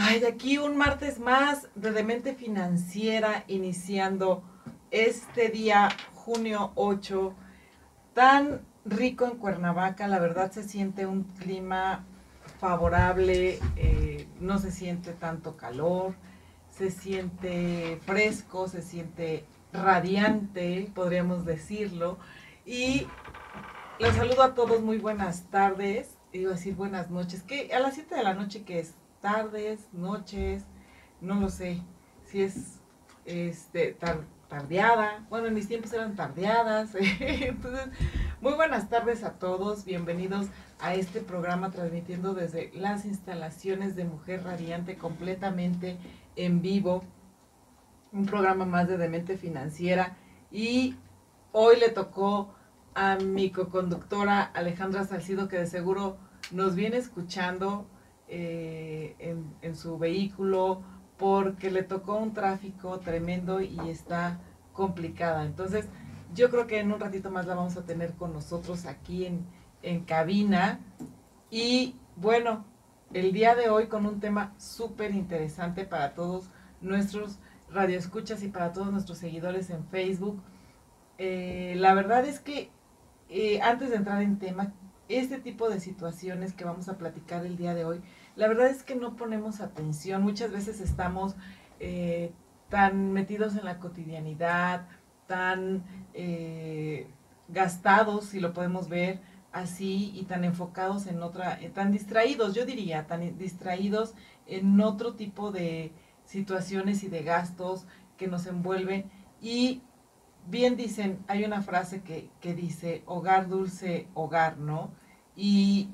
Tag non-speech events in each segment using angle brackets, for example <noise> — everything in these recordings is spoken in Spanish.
Ay, aquí un martes más de Demente Financiera, iniciando este día, junio 8, tan rico en Cuernavaca, la verdad se siente un clima favorable, eh, no se siente tanto calor, se siente fresco, se siente radiante, podríamos decirlo, y les saludo a todos, muy buenas tardes, iba a decir buenas noches, que a las 7 de la noche que es tardes, noches, no lo sé, si es este tardeada, bueno, en mis tiempos eran tardeadas, <laughs> entonces, muy buenas tardes a todos, bienvenidos a este programa transmitiendo desde las instalaciones de Mujer Radiante completamente en vivo, un programa más de Demente Financiera y hoy le tocó a mi coconductora Alejandra Salcido que de seguro nos viene escuchando eh, en, su vehículo porque le tocó un tráfico tremendo y está complicada. Entonces, yo creo que en un ratito más la vamos a tener con nosotros aquí en, en cabina. Y bueno, el día de hoy con un tema súper interesante para todos nuestros radioescuchas y para todos nuestros seguidores en Facebook. Eh, la verdad es que eh, antes de entrar en tema, este tipo de situaciones que vamos a platicar el día de hoy, la verdad es que no ponemos atención. Muchas veces estamos eh, tan metidos en la cotidianidad, tan eh, gastados, si lo podemos ver así, y tan enfocados en otra, eh, tan distraídos, yo diría, tan distraídos en otro tipo de situaciones y de gastos que nos envuelven. Y bien dicen, hay una frase que, que dice, hogar dulce, hogar, ¿no? Y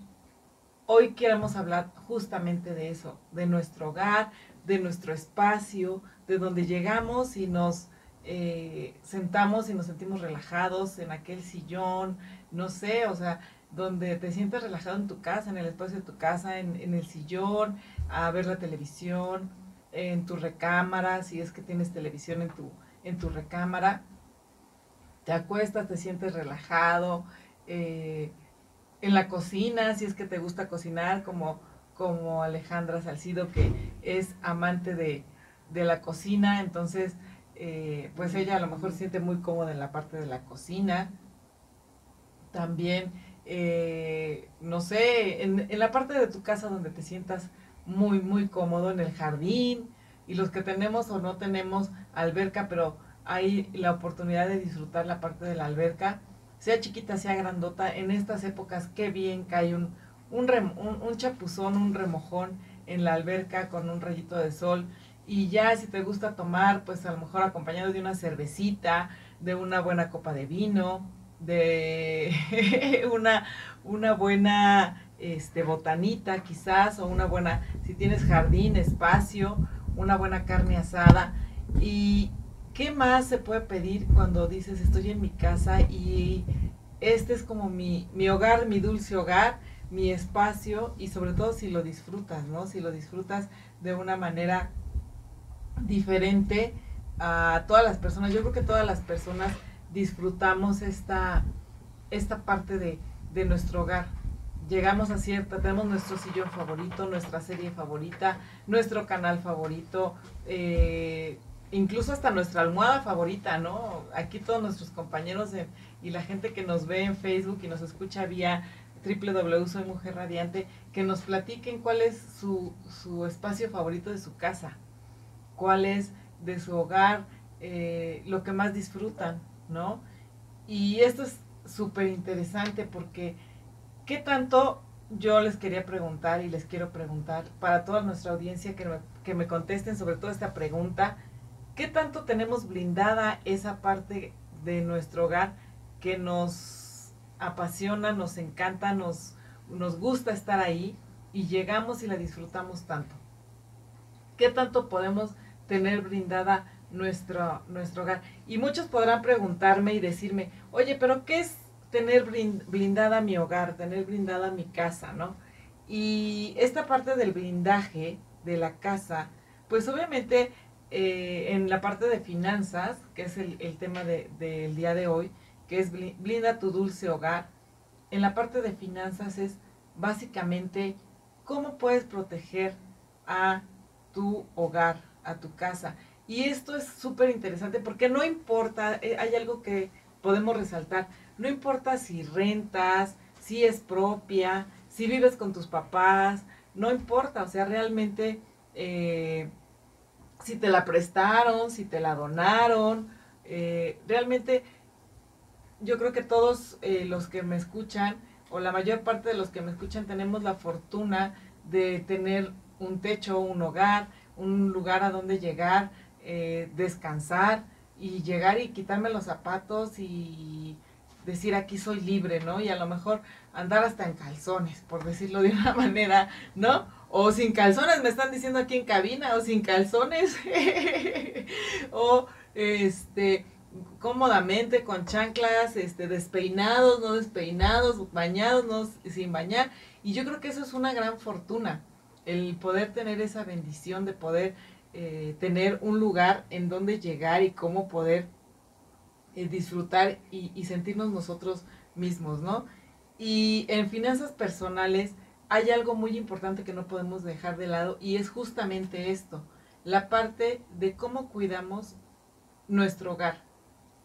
hoy queremos hablar justamente de eso, de nuestro hogar, de nuestro espacio, de donde llegamos y nos eh, sentamos y nos sentimos relajados en aquel sillón, no sé, o sea, donde te sientes relajado en tu casa, en el espacio de tu casa, en, el sillón, a ver la televisión, en tu recámara, si es que tienes televisión en tu, en tu recámara, te acuestas, te sientes relajado, eh, en la cocina, si es que te gusta cocinar, como, como Alejandra Salcido, que es amante de, la cocina, entonces, eh, pues ella a lo mejor se siente muy cómoda en la parte de la cocina. También, eh, no sé, en, en la parte de tu casa donde te sientas muy, muy cómodo, en el jardín, y los que tenemos o no tenemos alberca, pero hay la oportunidad de disfrutar la parte de la alberca, sea chiquita, sea grandota, en estas épocas qué bien cae un, un, chapuzón, un remojón en la alberca con un rayito de sol. Y ya si te gusta tomar, pues a lo mejor acompañado de una cervecita, de una buena copa de vino, de <laughs> una, una buena este, botanita quizás, o una buena, si tienes jardín, espacio, una buena carne asada. Y, ¿Qué más se puede pedir cuando dices estoy en mi casa y este es como mi, hogar, mi dulce hogar, mi espacio y sobre todo si lo disfrutas, ¿no? Si lo disfrutas de una manera diferente a todas las personas. Yo creo que todas las personas disfrutamos esta, esta parte de, de nuestro hogar. Llegamos a cierta, tenemos nuestro sillón favorito, nuestra serie favorita, nuestro canal favorito, eh, incluso hasta nuestra almohada favorita, ¿no? Aquí todos nuestros compañeros y la gente que nos ve en Facebook y nos escucha vía www Soy Mujer Radiante, que nos platiquen cuál es su, espacio favorito de su casa, cuál es de su hogar, eh, lo que más disfrutan, ¿no? Y esto es súper interesante porque, ¿qué tanto yo les quería preguntar y les quiero preguntar para toda nuestra audiencia que me, que me contesten sobre todo esta pregunta? ¿Qué tanto tenemos blindada esa parte de nuestro hogar que nos apasiona, nos encanta, nos, nos gusta estar ahí y llegamos y la disfrutamos tanto? ¿Qué tanto podemos tener brindada nuestro, nuestro hogar? Y muchos podrán preguntarme y decirme, oye, pero ¿qué es tener blindada mi hogar, tener blindada mi casa, ¿no? Y esta parte del blindaje de la casa, pues obviamente eh, en la parte de finanzas, que es el, tema del día de hoy, que es blinda tu dulce hogar, en la parte de finanzas es básicamente cómo puedes proteger a tu hogar, a tu casa. Y esto es súper interesante porque no importa, eh, hay algo que podemos resaltar, no importa si rentas, si es propia, si vives con tus papás, no importa, o sea, realmente eh, si te la prestaron, si te la donaron, eh, realmente yo creo que todos eh, los que me escuchan, o la mayor parte de los que me escuchan, tenemos la fortuna de tener un techo, un hogar, un lugar a donde llegar, eh, descansar y llegar y quitarme los zapatos y decir aquí soy libre, ¿no? Y a lo mejor andar hasta en calzones, por decirlo de una <laughs> manera, ¿no? O sin calzones, me están diciendo aquí en cabina, o sin calzones, <laughs> o este, cómodamente con chanclas, este, despeinados, no despeinados, bañados, no sin bañar. Y yo creo que eso es una gran fortuna, el poder tener esa bendición de poder eh, tener un lugar en donde llegar y cómo poder eh, disfrutar y, y, sentirnos nosotros mismos, ¿no? Y en finanzas personales hay algo muy importante que no podemos dejar de lado y es justamente esto, la parte de cómo cuidamos nuestro hogar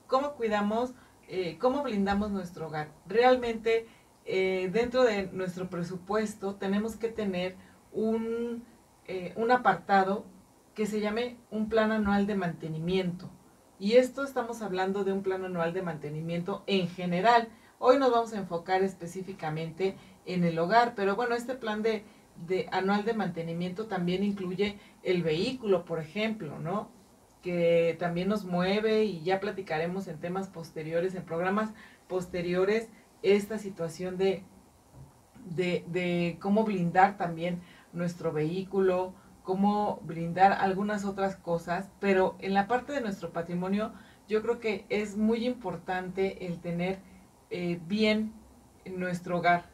cómo cuidamos, eh, cómo blindamos nuestro hogar. Realmente, eh, dentro de nuestro presupuesto tenemos que tener un, eh, un apartado que se llame un plan anual de mantenimiento. Y esto estamos hablando de un plan anual de mantenimiento en general. Hoy nos vamos a enfocar específicamente en el hogar, pero bueno, este plan de, de anual de mantenimiento también incluye el vehículo, por ejemplo, ¿no? que también nos mueve y ya platicaremos en temas posteriores, en programas posteriores, esta situación de, de, cómo blindar también nuestro vehículo, cómo blindar algunas otras cosas, pero en la parte de nuestro patrimonio yo creo que es muy importante el tener eh, bien nuestro hogar,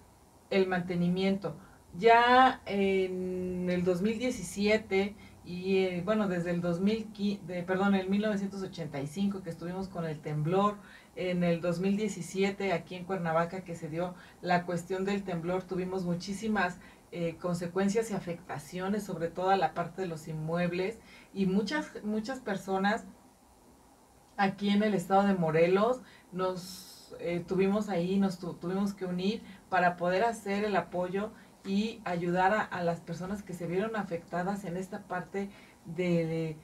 el mantenimiento. Ya en el 2017 y eh, bueno, desde el 2015, perdón, el 1985 que estuvimos con el temblor, en el 2017 aquí en Cuernavaca que se dio la cuestión del temblor, tuvimos muchísimas eh, consecuencias y afectaciones, sobre todo la parte de los inmuebles y muchas, muchas personas aquí en el estado de Morelos nos eh, tuvimos ahí, nos tuvimos que unir para poder hacer el apoyo y ayudar a, las personas que se vieron afectadas en esta parte de,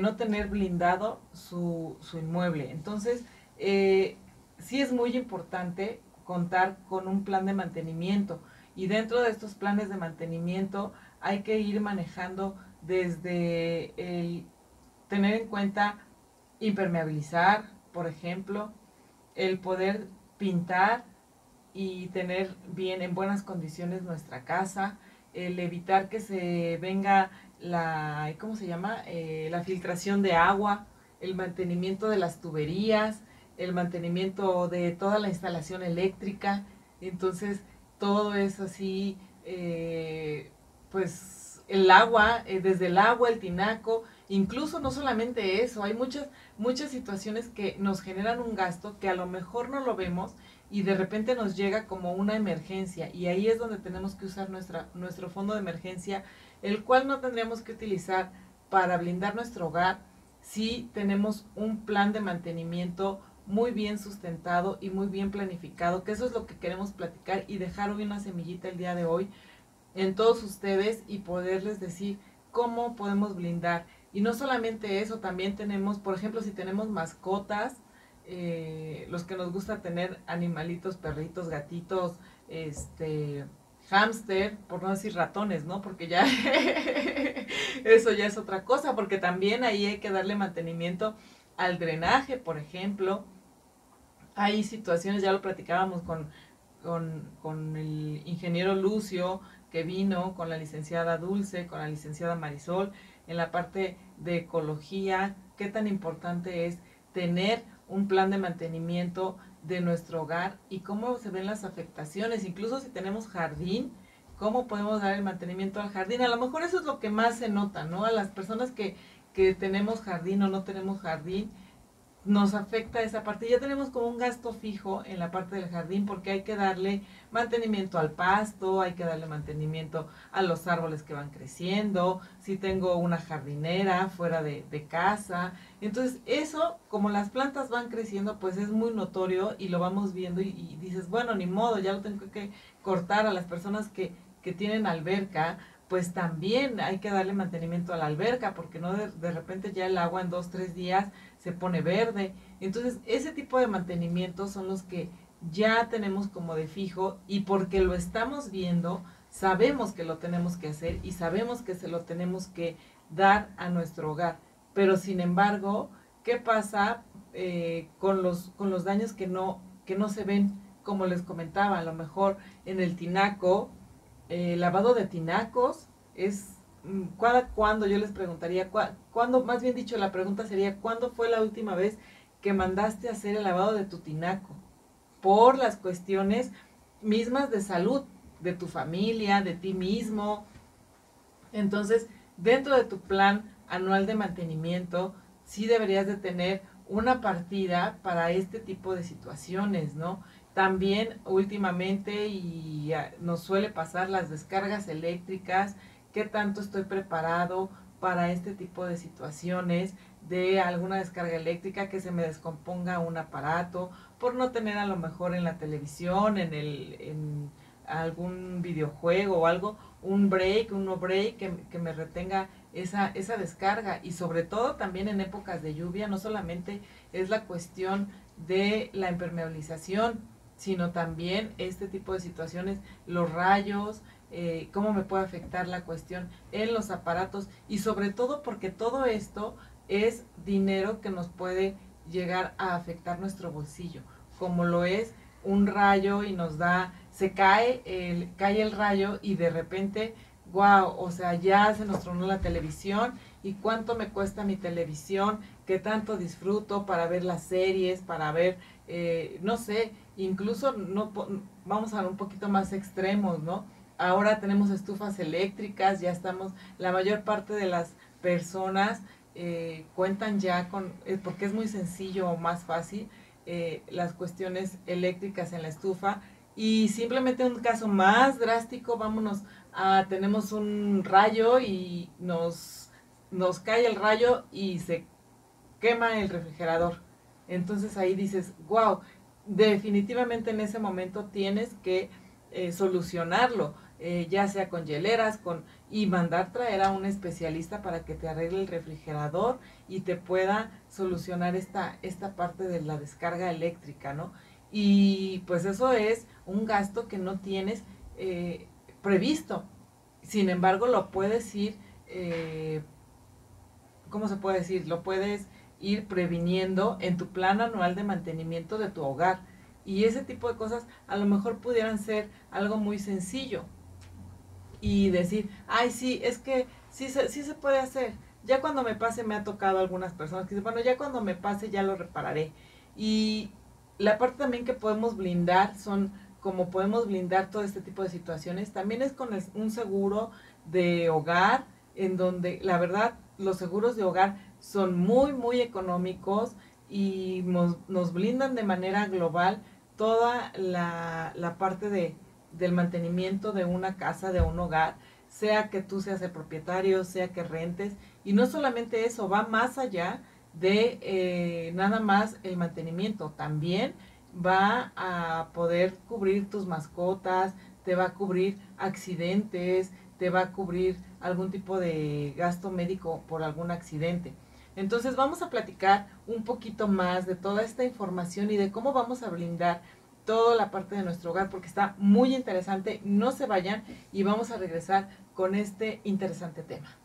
no tener blindado su, inmueble. Entonces, eh, sí es muy importante contar con un plan de mantenimiento y dentro de estos planes de mantenimiento hay que ir manejando desde el tener en cuenta impermeabilizar, por ejemplo, el poder pintar y tener bien en buenas condiciones nuestra casa, el evitar que se venga la, ¿cómo se llama? Eh, la filtración de agua, el mantenimiento de las tuberías, el mantenimiento de toda la instalación eléctrica. Entonces, todo es así, eh, pues el agua, eh, desde el agua, el tinaco, incluso no solamente eso, hay muchas, muchas situaciones que nos generan un gasto que a lo mejor no lo vemos y de repente nos llega como una emergencia y ahí es donde tenemos que usar nuestra, nuestro fondo de emergencia, el cual no tendríamos que utilizar para blindar nuestro hogar si tenemos un plan de mantenimiento muy bien sustentado y muy bien planificado, que eso es lo que queremos platicar y dejar hoy una semillita el día de hoy en todos ustedes y poderles decir cómo podemos blindar. Y no solamente eso, también tenemos, por ejemplo, si tenemos mascotas, eh, los que nos gusta tener animalitos, perritos, gatitos, este, hámster, por no decir ratones, ¿no? Porque ya <laughs> eso ya es otra cosa, porque también ahí hay que darle mantenimiento al drenaje, por ejemplo. Hay situaciones, ya lo platicábamos con, con, con el ingeniero Lucio, que vino con la licenciada Dulce, con la licenciada Marisol, en la parte de ecología, qué tan importante es tener un plan de mantenimiento de nuestro hogar y cómo se ven las afectaciones, incluso si tenemos jardín, cómo podemos dar el mantenimiento al jardín. A lo mejor eso es lo que más se nota, ¿no? A las personas que, que tenemos jardín o no tenemos jardín, nos afecta esa parte. Ya tenemos como un gasto fijo en la parte del jardín porque hay que darle mantenimiento al pasto, hay que darle mantenimiento a los árboles que van creciendo, si tengo una jardinera fuera de, casa. Entonces eso, como las plantas van creciendo, pues es muy notorio y lo vamos viendo y, dices, bueno, ni modo, ya lo tengo que cortar a las personas que, que tienen alberca pues también hay que darle mantenimiento a la alberca, porque no de, de, repente ya el agua en dos, tres días se pone verde. Entonces, ese tipo de mantenimientos son los que ya tenemos como de fijo y porque lo estamos viendo, sabemos que lo tenemos que hacer y sabemos que se lo tenemos que dar a nuestro hogar. Pero sin embargo, ¿qué pasa eh, con, los, con los daños que no, que no se ven? Como les comentaba, a lo mejor en el tinaco, eh, lavado de tinacos es cuando yo les preguntaría, ¿cuándo, más bien dicho, la pregunta sería, ¿cuándo fue la última vez que mandaste a hacer el lavado de tu tinaco? Por las cuestiones mismas de salud, de tu familia, de ti mismo. Entonces, dentro de tu plan anual de mantenimiento, sí deberías de tener una partida para este tipo de situaciones, ¿no? También últimamente, y nos suele pasar las descargas eléctricas, qué tanto estoy preparado para este tipo de situaciones de alguna descarga eléctrica, que se me descomponga un aparato, por no tener a lo mejor en la televisión, en, el, en algún videojuego o algo, un break, un no break que, que me retenga esa, esa descarga. Y sobre todo también en épocas de lluvia, no solamente es la cuestión de la impermeabilización, sino también este tipo de situaciones, los rayos, eh, cómo me puede afectar la cuestión en los aparatos y sobre todo porque todo esto es dinero que nos puede llegar a afectar nuestro bolsillo, como lo es un rayo y nos da, se cae el, cae el rayo y de repente, wow, o sea, ya se nos tronó la televisión y cuánto me cuesta mi televisión, qué tanto disfruto para ver las series, para ver, eh, no sé, incluso no, vamos a un poquito más extremos, ¿no? Ahora tenemos estufas eléctricas, ya estamos, la mayor parte de las personas eh, cuentan ya con, eh, porque es muy sencillo o más fácil, eh, las cuestiones eléctricas en la estufa. Y simplemente un caso más drástico, vámonos a, tenemos un rayo y nos, nos cae el rayo y se quema el refrigerador. Entonces ahí dices, wow, definitivamente en ese momento tienes que solucionarlo eh, ya sea con hieleras, con y mandar traer a un especialista para que te arregle el refrigerador y te pueda solucionar esta, esta parte de la descarga eléctrica, ¿no? Y pues eso es un gasto que no tienes eh, previsto. Sin embargo, lo puedes ir, eh, ¿cómo se puede decir? Lo puedes ir previniendo en tu plan anual de mantenimiento de tu hogar. Y ese tipo de cosas a lo mejor pudieran ser algo muy sencillo, y decir, ay, sí, es que sí, sí se puede hacer. Ya cuando me pase me ha tocado algunas personas que dicen, bueno, ya cuando me pase ya lo repararé. Y la parte también que podemos blindar son como podemos blindar todo este tipo de situaciones, también es con un seguro de hogar, en donde la verdad los seguros de hogar son muy, muy económicos y nos, nos blindan de manera global toda la, la parte de, del mantenimiento de una casa, de un hogar, sea que tú seas el propietario, sea que rentes. Y no solamente eso, va más allá de eh, nada más el mantenimiento, también va a poder cubrir tus mascotas, te va a cubrir accidentes, te va a cubrir algún tipo de gasto médico por algún accidente. Entonces vamos a platicar un poquito más de toda esta información y de cómo vamos a blindar toda la parte de nuestro hogar porque está muy interesante. No se vayan y vamos a regresar con este interesante tema.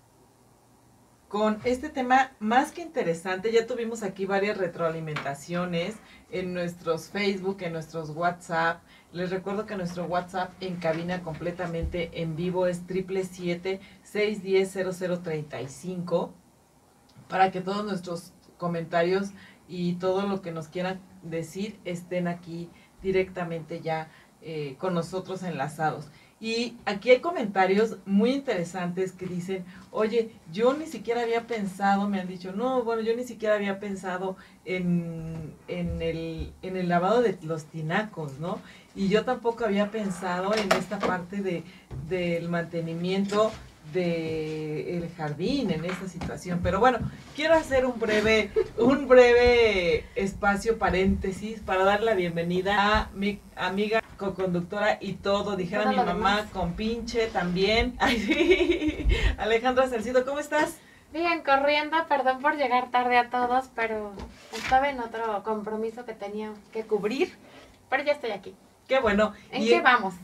con este tema más que interesante. Ya tuvimos aquí varias retroalimentaciones en nuestros Facebook, en nuestros WhatsApp. Les recuerdo que nuestro WhatsApp en cabina completamente en vivo es 777-610-0035 para que todos nuestros comentarios y todo lo que nos quieran decir estén aquí directamente ya eh, con nosotros enlazados. Y aquí hay comentarios muy interesantes que dicen, oye, yo ni siquiera había pensado, me han dicho, no, bueno, yo ni siquiera había pensado en, en, el, en el lavado de los tinacos, ¿no? Y yo tampoco había pensado en esta parte de, del mantenimiento de el jardín en esta situación. Pero bueno, quiero hacer un breve, un breve espacio paréntesis para dar la bienvenida a mi amiga co-conductora y todo, dijera mi mamá, con pinche también. <laughs> Ay, sí. Alejandra Salcido, ¿cómo estás? Bien, corriendo, perdón por llegar tarde a todos, pero estaba en otro compromiso que tenía que cubrir, pero ya estoy aquí. Qué bueno. ¿En qué vamos?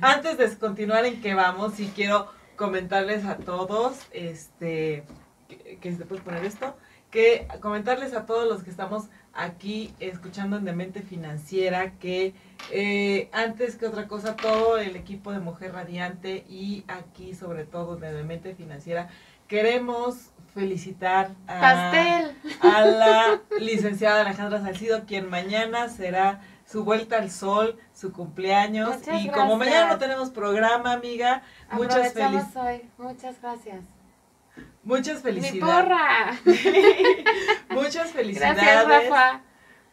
Antes de continuar en qué vamos, sí quiero comentarles a todos, este, que, que se puede poner esto, que comentarles a todos los que estamos aquí escuchando en Demente Financiera que eh, antes que otra cosa todo el equipo de Mujer Radiante y aquí sobre todo de Demente Financiera queremos felicitar a, a la licenciada Alejandra Salcido quien mañana será su vuelta al sol, su cumpleaños y como mañana no tenemos programa, amiga, muchas felicidades. Muchas gracias. Muchas felicidades. Mi porra. <laughs> Muchas felicidades. Gracias, Rafa.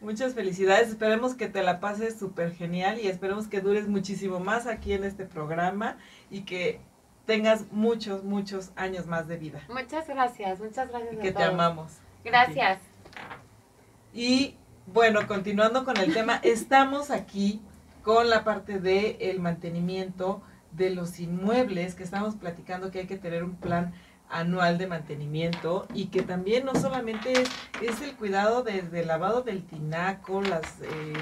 Muchas felicidades. Esperemos que te la pases súper genial y esperemos que dures muchísimo más aquí en este programa y que tengas muchos, muchos años más de vida. Muchas gracias, muchas gracias. que te amamos. Gracias. Y bueno, continuando con el tema, <laughs> estamos aquí con la parte del el mantenimiento de los inmuebles, que estamos platicando que hay que tener un plan anual de mantenimiento y que también no solamente es, es el cuidado desde el lavado del tinaco, las, eh,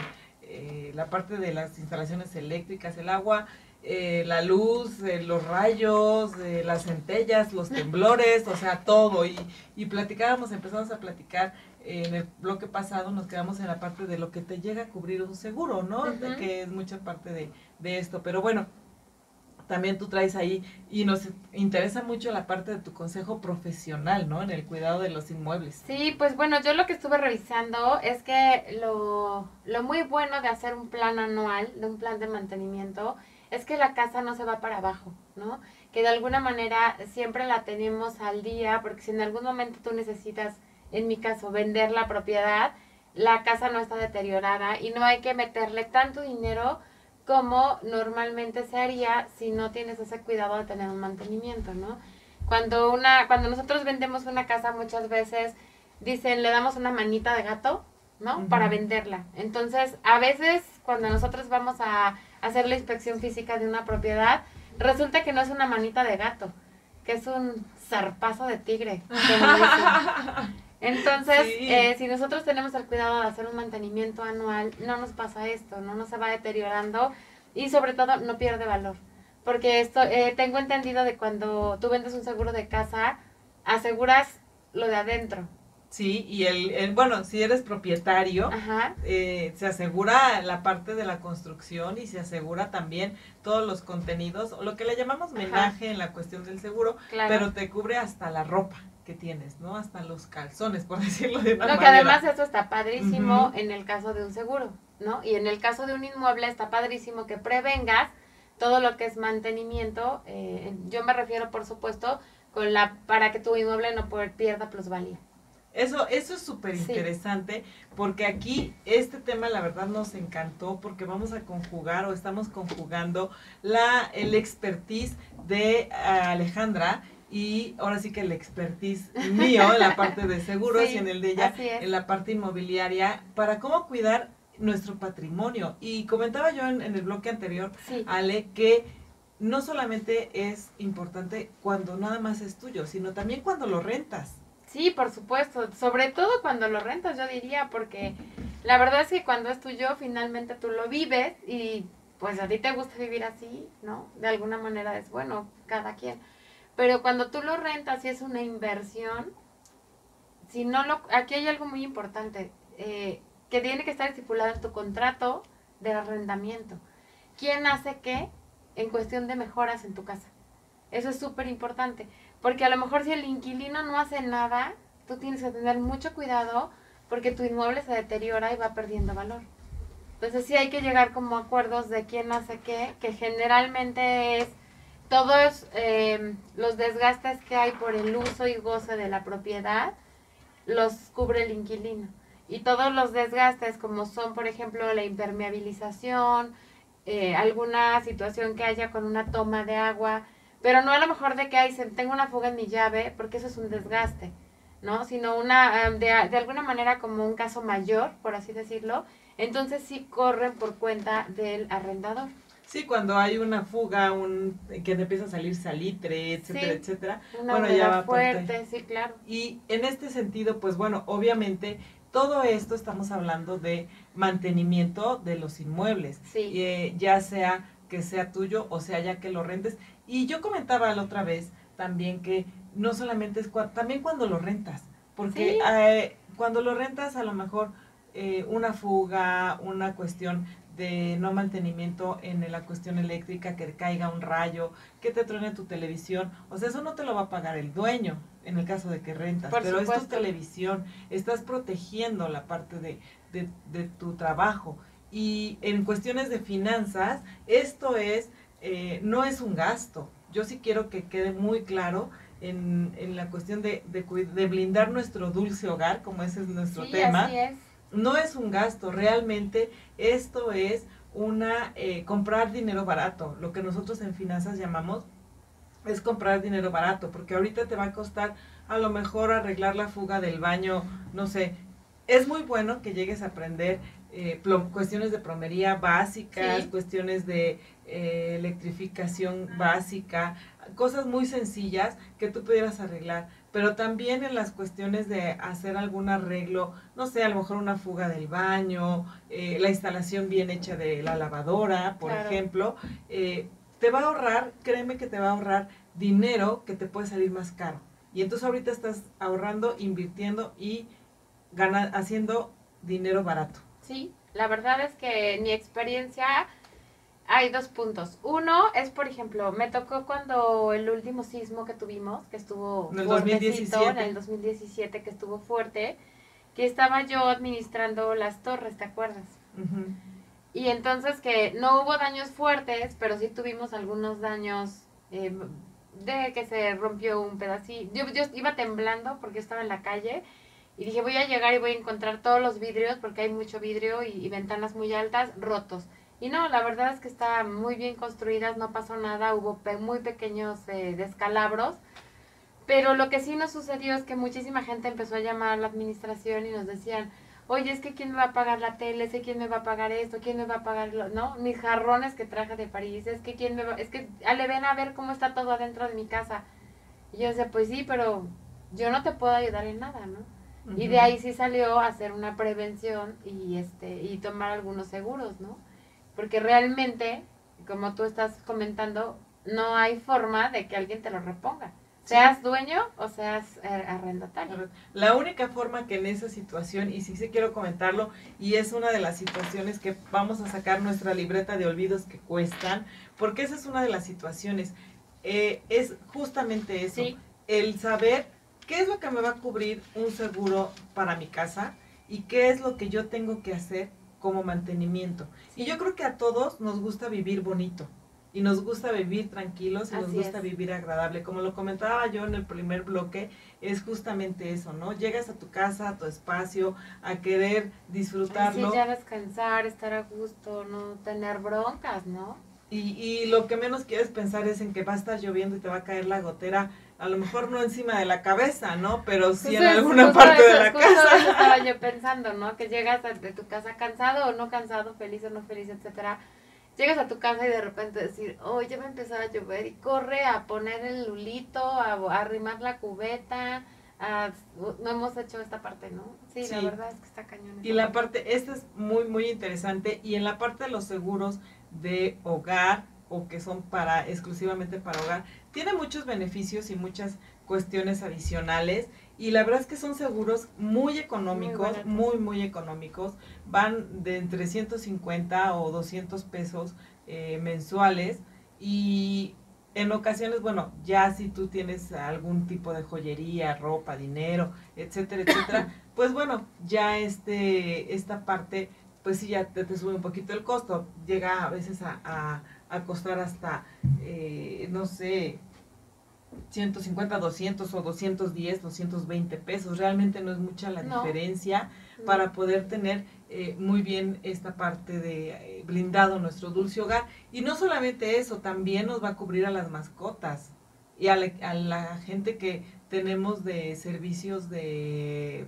eh, la parte de las instalaciones eléctricas, el agua, eh, la luz, los rayos, las centellas, los temblores, o sea, todo. Y, y platicábamos, empezamos a platicar en el bloque pasado nos quedamos en la parte de lo que te llega a cubrir un seguro, ¿no? Que es mucha parte de, de, esto. Pero bueno, también tú traes ahí y nos interesa mucho la parte de tu consejo profesional, ¿no? En el cuidado de los inmuebles. Sí, pues bueno, yo lo que estuve revisando es que lo, lo muy bueno de hacer un plan anual, de un plan de mantenimiento, es que la casa no se va para abajo, ¿no? Que de alguna manera siempre la tenemos al día, porque si en algún momento tú necesitas en mi caso, vender la propiedad, la casa no está deteriorada y no hay que meterle tanto dinero como normalmente se haría si no tienes ese cuidado de tener un mantenimiento, ¿no? Cuando una cuando nosotros vendemos una casa muchas veces dicen, le damos una manita de gato, ¿no? Para venderla. Entonces, a veces cuando nosotros vamos a hacer la inspección física de una propiedad, resulta que no es una manita de gato, que es un zarpazo de tigre. <laughs> Entonces, eh, si nosotros tenemos el cuidado de hacer un mantenimiento anual, no nos pasa esto, no nos se va deteriorando y sobre todo no pierde valor. Porque esto, eh, tengo entendido de cuando tú vendes un seguro de casa, aseguras lo de adentro. Sí, y el, bueno, si eres propietario, eh, se asegura la parte de la construcción y se asegura también todos los contenidos, lo que le llamamos menaje en la cuestión del seguro, pero te cubre hasta la ropa que tienes, ¿no? Hasta los calzones, por <laughs> decirlo de una no, que además eso está padrísimo en el caso de un seguro, ¿no? Y en el caso de un inmueble está padrísimo que prevengas todo lo que es mantenimiento. Eh, yo me refiero, por supuesto, con la para que tu inmueble no pierda plusvalía. Eso, eso es súper interesante porque aquí este tema la verdad nos encantó porque vamos a conjugar o estamos conjugando la, el expertise de Alejandra y ahora sí que el expertise mío en la parte de seguros y en el de ella en la parte inmobiliaria para cómo cuidar nuestro patrimonio. Y comentaba yo en, el bloque anterior, Ale, que no solamente es importante cuando nada más es tuyo, sino también cuando lo rentas. Sí, por supuesto, sobre todo cuando lo rentas, yo diría, porque la verdad es que cuando es tuyo, finalmente tú lo vives y pues a ti te gusta vivir así, ¿no? De alguna manera es bueno, cada quien Pero cuando tú lo rentas y es una inversión, si no lo, aquí hay algo muy importante, eh, que tiene que estar estipulado en tu contrato de arrendamiento. ¿Quién hace qué en cuestión de mejoras en tu casa? Eso es súper importante, porque a lo mejor si el inquilino no hace nada, tú tienes que tener mucho cuidado porque tu inmueble se deteriora y va perdiendo valor. Entonces sí hay que llegar como acuerdos de quién hace qué, que generalmente es todos eh, los desgastes que hay por el uso y goce de la propiedad, los cubre el inquilino. Y todos los desgastes, como son, por ejemplo, la impermeabilización, eh, alguna situación que haya con una toma de agua, pero no a lo mejor de que hay, tengo una fuga en mi llave, porque eso es un desgaste, ¿no? Sino una, de, de alguna manera como un caso mayor, por así decirlo, entonces sí corren por cuenta del arrendador. Sí, cuando hay una fuga, un que te empieza a salir salitre, etcétera, etcétera. Una bueno, ya va fuerte, sí, claro. Y en este sentido, pues bueno, obviamente todo esto estamos hablando de mantenimiento de los inmuebles, sí. Eh, ya sea que sea tuyo o sea ya que lo rentes. Y yo comentaba la otra vez también que no solamente es también cuando lo rentas, porque eh, cuando lo rentas a lo mejor eh, una fuga, una cuestión de no mantenimiento en la cuestión eléctrica, que caiga un rayo, que te truene tu televisión, o sea, eso no te lo va a pagar el dueño en el caso de que rentas, pero es tu televisión, estás protegiendo la parte de, de, tu trabajo. Y en cuestiones de finanzas, esto es, eh, no es un gasto. Yo sí quiero que quede muy claro en, en la cuestión de, de, blindar nuestro dulce hogar, como ese es nuestro tema. Así es no es un gasto, realmente esto es una eh, comprar dinero barato, lo que nosotros en finanzas llamamos es comprar dinero barato, porque ahorita te va a costar a lo mejor arreglar la fuga del baño, no sé, es muy bueno que llegues a aprender eh, cuestiones de plomería básicas, cuestiones de eh, electrificación básica, cosas muy sencillas que tú pudieras arreglar pero también en las cuestiones de hacer algún arreglo, no sé, a lo mejor una fuga del baño, eh, la instalación bien hecha de la lavadora, por ejemplo, eh, te va a ahorrar, créeme que te va a ahorrar dinero que te puede salir más caro. Y entonces ahorita estás ahorrando, invirtiendo y gana, haciendo dinero barato. Sí, la verdad es que mi experiencia hay dos puntos. Uno es, por ejemplo, me tocó cuando el último sismo que tuvimos, que estuvo en el 2017, en el 2017 que estuvo fuerte, que estaba yo administrando las torres, ¿te acuerdas? Y entonces que no hubo daños fuertes, pero sí tuvimos algunos daños eh, de que se rompió un pedacito. Yo, yo iba temblando porque estaba en la calle y dije voy a llegar y voy a encontrar todos los vidrios, porque hay mucho vidrio y ventanas muy altas, rotos y no, la verdad es que está muy bien construidas, no pasó nada, hubo muy pequeños eh, descalabros. Pero lo que sí nos sucedió es que muchísima gente empezó a llamar a la administración y nos decían, oye, es que quién me va a pagar la tele, sé quién me va a pagar esto, quién me va a pagar, lo, ¿no? Mis jarrones que traje de París, es que quién me va, es que le ven a ver cómo está todo adentro de mi casa. Y yo decía, pues sí, pero yo no te puedo ayudar en nada, ¿no? Y de ahí sí salió a hacer una prevención y este y tomar algunos seguros, ¿no? Porque realmente, como tú estás comentando, no hay forma de que alguien te lo reponga. Seas dueño o seas eh, arrendatario. La única forma que en esa situación, y sí sí quiero comentarlo, y es una de las situaciones que vamos a sacar nuestra libreta de olvidos que cuestan, porque esa es una de las situaciones, eh, es justamente eso, el saber qué es lo que me va a cubrir un seguro para mi casa y qué es lo que yo tengo que hacer como mantenimiento. Y yo creo que a todos nos gusta vivir bonito y nos gusta vivir tranquilos y nos gusta vivir agradable. Como lo comentaba yo en el primer bloque, es justamente eso, ¿no? Llegas a tu casa, a tu espacio, a querer disfrutarlo. Sí, ya descansar, estar a gusto, no tener broncas, ¿no? Y, y lo que menos quieres pensar es en que va a estar lloviendo y te va a caer la gotera a lo mejor no encima de la cabeza, ¿no? Pero sí en alguna parte de la casa. Eso estaba yo <laughs> pensando, ¿no? Que llegas de tu casa cansado o no cansado, feliz o no feliz, etcétera. Llegas a tu casa y de repente decir, oh, ya va a empezar a llover y corre a poner el lulito, a, arrimar la cubeta, no hemos hecho esta parte, ¿no? Sí, la verdad es que está cañón. Y la parte, esta es muy, muy interesante. Y en la parte de los seguros de hogar o que son para exclusivamente para hogar, tiene muchos beneficios y muchas cuestiones adicionales y la verdad es que son seguros muy económicos, muy, muy, económicos. Van de entre 150 o 200 pesos eh, mensuales y en ocasiones, bueno, ya si tú tienes algún tipo de joyería, ropa, dinero, etcétera, etcétera, <coughs> pues bueno, ya este, esta parte, pues sí, ya te, sube un poquito el costo. Llega a veces a, a, costar hasta, eh, no sé, 150, 200 o 210, 220 pesos. Realmente no es mucha la diferencia para poder tener eh, muy bien esta parte de eh, blindado nuestro dulce hogar. Y no solamente eso, también nos va a cubrir a las mascotas y a la, gente que tenemos de servicios de,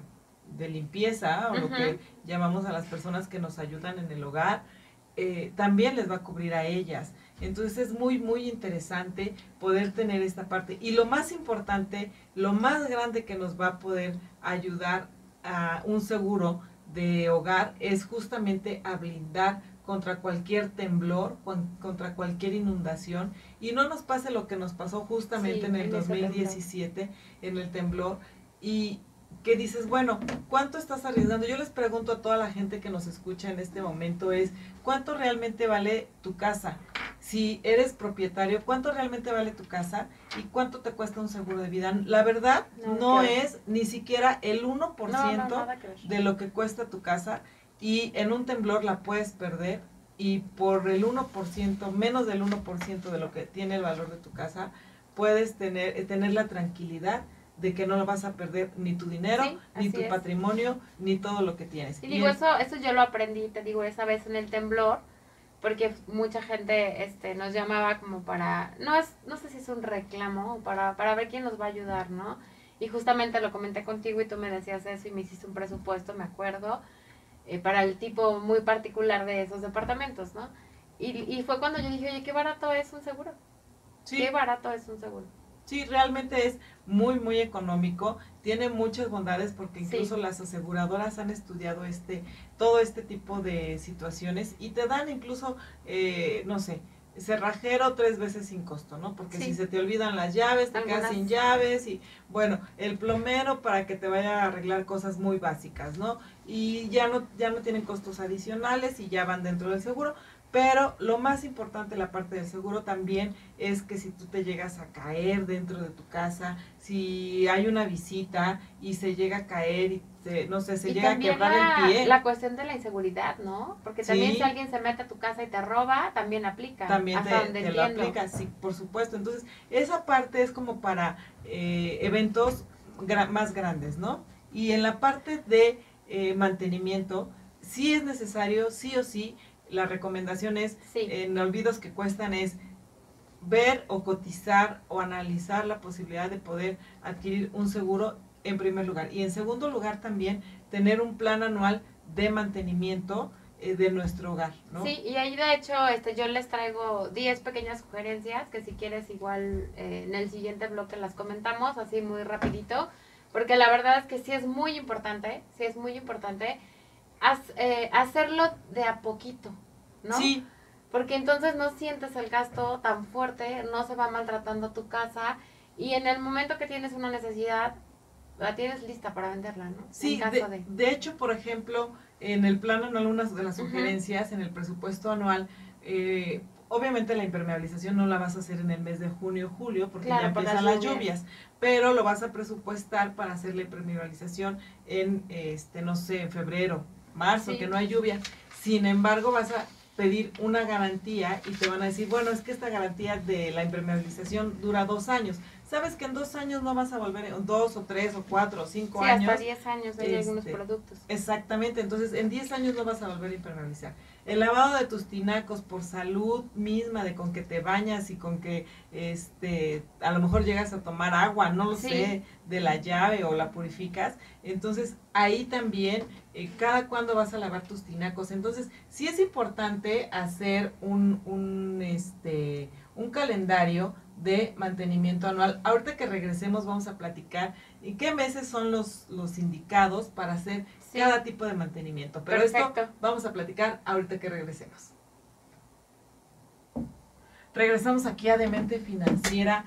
de limpieza o lo que llamamos a las personas que nos ayudan en el hogar. Eh, también les va a cubrir a ellas. Entonces es muy, muy interesante poder tener esta parte. Y lo más importante, lo más grande que nos va a poder ayudar a un seguro de hogar es justamente a blindar contra cualquier temblor, contra cualquier inundación y no nos pase lo que nos pasó justamente en el 2017 en el temblor y que dices, bueno, ¿cuánto estás arriesgando? Yo les pregunto a toda la gente que nos escucha en este momento es, ¿cuánto realmente vale tu casa? Si eres propietario, ¿cuánto realmente vale tu casa? ¿Y cuánto te cuesta un seguro de vida? La verdad, no, es ni siquiera el 1% de lo que cuesta tu casa y en un temblor la puedes perder y por el 1%, menos del 1% de lo que tiene el valor de tu casa, puedes tener, eh, tener la tranquilidad de que no lo vas a perder ni tu dinero, ni tu patrimonio, ni todo lo que tienes. Y digo, eso, eso yo lo aprendí, te digo, esa vez en el temblor, porque mucha gente este, nos llamaba como para, no es, no sé si es un reclamo, para, para ver quién nos va a ayudar, ¿no? Y justamente lo comenté contigo y tú me decías eso y me hiciste un presupuesto, me acuerdo, eh, para el tipo muy particular de esos departamentos, ¿no? Y, y fue cuando yo dije, oye, qué barato es un seguro. Sí. Qué barato es un seguro. Sí, realmente es muy, muy económico. Tiene muchas bondades porque incluso las aseguradoras han estudiado este, todo este tipo de situaciones y te dan incluso, eh, no sé, cerrajero tres veces sin costo, ¿no? Porque si se te olvidan las llaves, te quedas sin llaves y bueno, el plomero para que te vaya a arreglar cosas muy básicas, ¿no? Y ya no ya no tienen costos adicionales y ya van dentro del seguro, pero lo más importante, la parte del seguro también, es que si tú te llegas a caer dentro de tu casa, si hay una visita y se llega a caer y no sé, se llega a quebrar el pie. La cuestión de la inseguridad, ¿no? Porque también si alguien se mete a tu casa y te roba, también aplica. También te, lo aplica, sí, por supuesto. Entonces, esa parte es como para eh, eventos más grandes, ¿no? Y en la parte de eh, mantenimiento, sí es necesario, sí o sí, la recomendación es, en olvidos que cuestan, es ver o cotizar o analizar la posibilidad de poder adquirir un seguro en primer lugar. Y en segundo lugar también tener un plan anual de mantenimiento eh, de nuestro hogar, ¿no? Sí, y ahí de hecho este, yo les traigo 10 pequeñas sugerencias que si quieres igual eh, en el siguiente bloque las comentamos así muy rapidito, porque la verdad es que sí es muy importante, sí es muy importante eh, hacerlo de a poquito, ¿no? Sí. Porque entonces no sientes el gasto tan fuerte, no se va maltratando tu casa y en el momento que tienes una necesidad, la tienes lista para venderla, ¿no? Sí, de, hecho, por ejemplo, en el plan anual, una de las sugerencias, en el presupuesto anual, eh, obviamente la impermeabilización no la vas a hacer en el mes de junio o julio porque ya empiezan las lluvias. pero lo vas a presupuestar para hacer la impermeabilización en, este, no sé, en febrero, marzo, que no hay lluvia. Sin embargo, vas a pedir una garantía y te van a decir, bueno, es que esta garantía de la impermeabilización dura dos años. Sabes que en dos años no vas a volver, en dos o tres o cuatro o cinco sí, años. hasta diez años hay algunos este, productos. Exactamente, entonces en diez años no vas a volver a impermeabilizar. El lavado de tus tinacos por salud misma, de con que te bañas y con que este a lo mejor llegas a tomar agua, no lo sé, de la llave o la purificas. Entonces ahí también, eh, cada cuando vas a lavar tus tinacos. Entonces sí es importante hacer un, un, este, un calendario de mantenimiento anual. Ahorita que regresemos vamos a platicar en qué meses son los, los indicados para hacer cada tipo de mantenimiento. Pero esto vamos a platicar ahorita que regresemos. Regresamos aquí a Demente Financiera.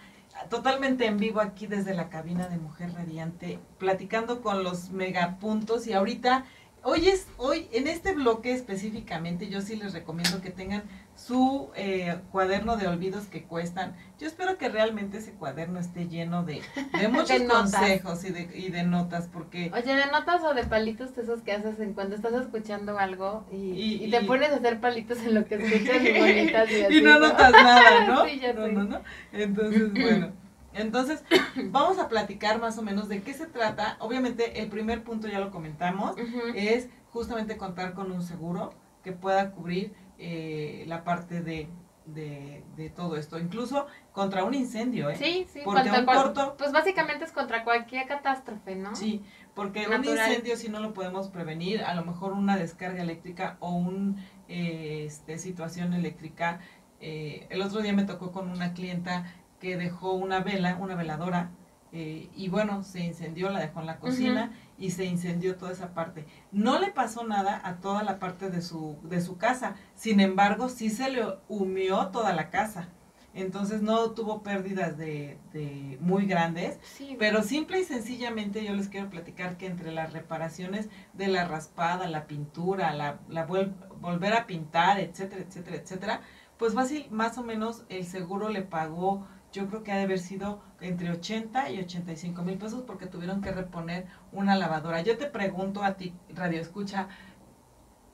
Totalmente en vivo aquí desde la cabina de Mujer Radiante, platicando con los megapuntos y ahorita, hoy es, hoy en este bloque específicamente, yo sí les recomiendo que tengan su eh, cuaderno de olvidos que cuestan. Yo espero que realmente ese cuaderno esté lleno de, de <laughs> muchos consejos y de, y de notas, porque... Oye, de notas o de palitos esos que haces en cuando estás escuchando algo y, y, te pones a hacer palitos en lo que escuchas y bonitas y, <laughs> no, notas nada, ¿no? <laughs> sí, ya no, no, no. Entonces, bueno. Entonces, <coughs> vamos a platicar más o menos de qué se trata. Obviamente, el primer punto ya lo comentamos, es justamente contar con un seguro que pueda cubrir eh, la parte de, de, todo esto, incluso contra un incendio, ¿eh? Sí, sí, porque un corto, pues básicamente es contra cualquier catástrofe, ¿no? Sí, porque un incendio si no lo podemos prevenir, a lo mejor una descarga eléctrica o una eh, este, situación eléctrica. Eh, el otro día me tocó con una clienta que dejó una vela, una veladora, eh, y bueno, se incendió, la dejó en la cocina y se incendió toda esa parte. No le pasó nada a toda la parte de su, de su casa, sin embargo, sí se le humió toda la casa. Entonces no tuvo pérdidas de, de muy grandes, pero simple y sencillamente yo les quiero platicar que entre las reparaciones de la raspada, la pintura, la, la volver a pintar, etcétera, etcétera, etcétera, pues fácil, más o menos el seguro le pagó yo creo que ha de haber sido entre 80 y 85 mil pesos porque tuvieron que reponer una lavadora. Yo te pregunto a ti, Radio Escucha,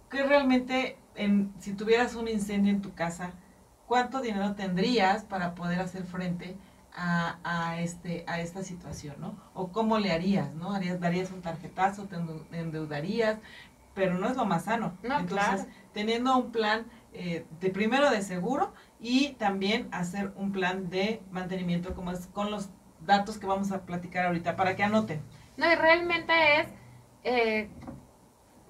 ¿qué realmente, en, si tuvieras un incendio en tu casa, cuánto dinero tendrías para poder hacer frente a, a, este, a esta situación, ¿no? O cómo le harías, ¿no? ¿Harías, ¿Darías un tarjetazo, te endeudarías? Pero no es lo más sano. No, Entonces, teniendo un plan eh, de primero de seguro y también hacer un plan de mantenimiento como es con los datos que vamos a platicar ahorita para que anoten. No, y realmente es, eh,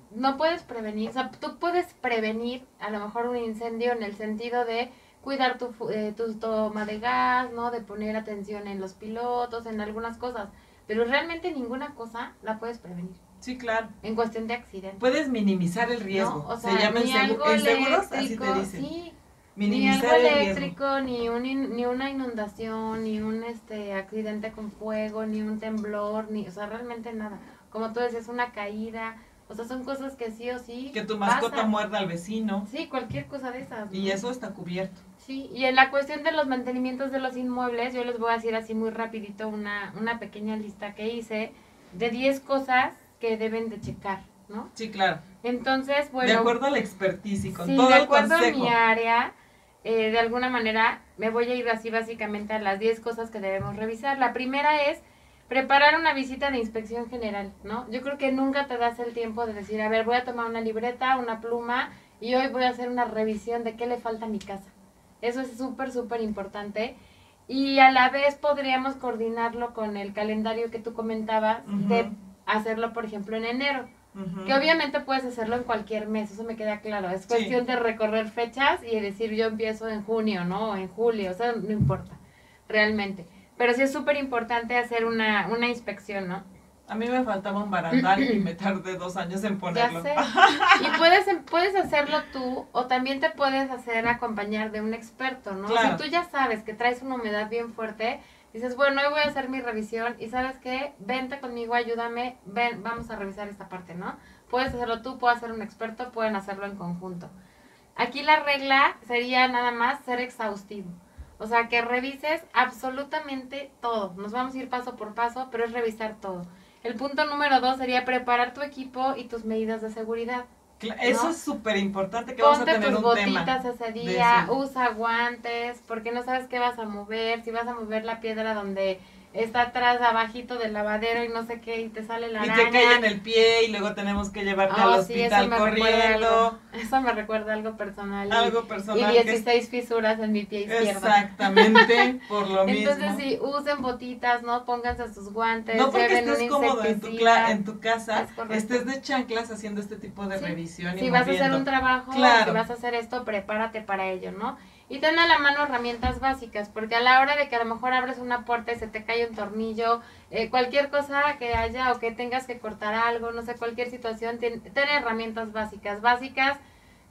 no puedes prevenir, o sea, tú puedes prevenir a lo mejor un incendio en el sentido de cuidar tu, eh, tu toma de gas, ¿no? De poner atención en los pilotos, en algunas cosas, pero realmente ninguna cosa la puedes prevenir. Sí, claro. En cuestión de accidente. Puedes minimizar el riesgo. O sea, Se llama el seguros, así te dicen. Sí, ni algo eléctrico, ni, un ni una inundación, ni un este accidente con fuego, ni un temblor, ni, o sea, realmente nada. Como tú decías, una caída, o sea, son cosas que sí o sí. Que tu mascota muerda al vecino. Sí, cualquier cosa de esas. Y eso está cubierto. Sí, y en la cuestión de los mantenimientos de los inmuebles, yo les voy a decir así muy rapidito una, una pequeña lista que hice de 10 cosas que deben de checar, ¿no? Sí, claro. Entonces, bueno. De acuerdo a la expertise y con todo de acuerdo a mi área, eh, de alguna manera me voy a ir así básicamente a las 10 cosas que debemos revisar. La primera es preparar una visita de inspección general, ¿no? Yo creo que nunca te das el tiempo de decir, a ver, voy a tomar una libreta, una pluma y hoy voy a hacer una revisión de qué le falta a mi casa. Eso es súper, súper importante. Y a la vez podríamos coordinarlo con el calendario que tú comentabas de hacerlo, por ejemplo, en enero. Que obviamente puedes hacerlo en cualquier mes, eso me queda claro. Es cuestión de recorrer fechas y decir yo empiezo en junio, ¿no? O en julio, o sea, no importa, realmente. Pero sí es súper importante hacer una, una inspección, ¿no? A mí me faltaba un barandal y me tardé dos años en ponerlo. Ya sé. <laughs> Y puedes, puedes hacerlo tú o también te puedes hacer acompañar de un experto, ¿no? Si tú ya sabes que traes una humedad bien fuerte, dices, bueno, hoy voy a hacer mi revisión y sabes qué, vente conmigo, ayúdame, ven, vamos a revisar esta parte, ¿no? Puedes hacerlo tú, puedes ser un experto, pueden hacerlo en conjunto. Aquí la regla sería nada más ser exhaustivo. O sea, que revises absolutamente todo. Nos vamos a ir paso por paso, pero es revisar todo. El punto número dos sería preparar tu equipo y tus medidas de seguridad. Eso es súper importante que vamos a tener tus un botitas ese día, usa guantes, porque no sabes qué vas a mover, si vas a mover la piedra donde está atrás, abajito del lavadero y no sé qué, y te sale la araña. Y te cae en el pie y luego tenemos que llevarte al oh, hospital corriendo. Eso me recuerda algo personal. Algo personal. Y 16 fisuras en mi pie izquierdo. Exactamente, <laughs> por lo mismo. Entonces sí, usen botitas, ¿no? Pónganse sus guantes. No porque estés cómodo en tu, en tu casa, estés de chanclas haciendo este tipo de revisión. Si vas a hacer un trabajo, si vas a hacer esto, prepárate para ello, ¿no? Y ten a la mano herramientas básicas, porque a la hora de que a lo mejor abres una puerta y se te cae un tornillo, eh, cualquier cosa que haya o que tengas que cortar algo, no sé, cualquier situación, ten, herramientas básicas. Básicas,